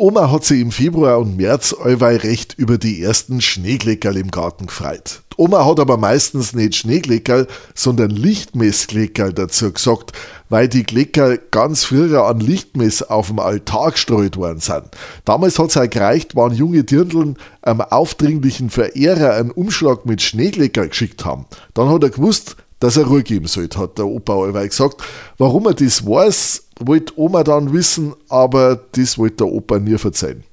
Oma hat sich im Februar und März allweil recht über die ersten Schneegleckerl im Garten gefreut. Die Oma hat aber meistens nicht Schneegleckerl, sondern Lichtmesskleckerl dazu gesagt, weil die Gleckerl ganz früher an Lichtmess auf dem Altar gestreut worden sind. Damals hat es auch gereicht, wenn junge Dirndln einem aufdringlichen Verehrer einen Umschlag mit Schneegleckerl geschickt haben. Dann hat er gewusst, dass er Ruhe geben sollte, hat der Opa allweil gesagt. Warum er das weiß, wollte Oma dann wissen, aber das wollte der Opa nie verzeihen.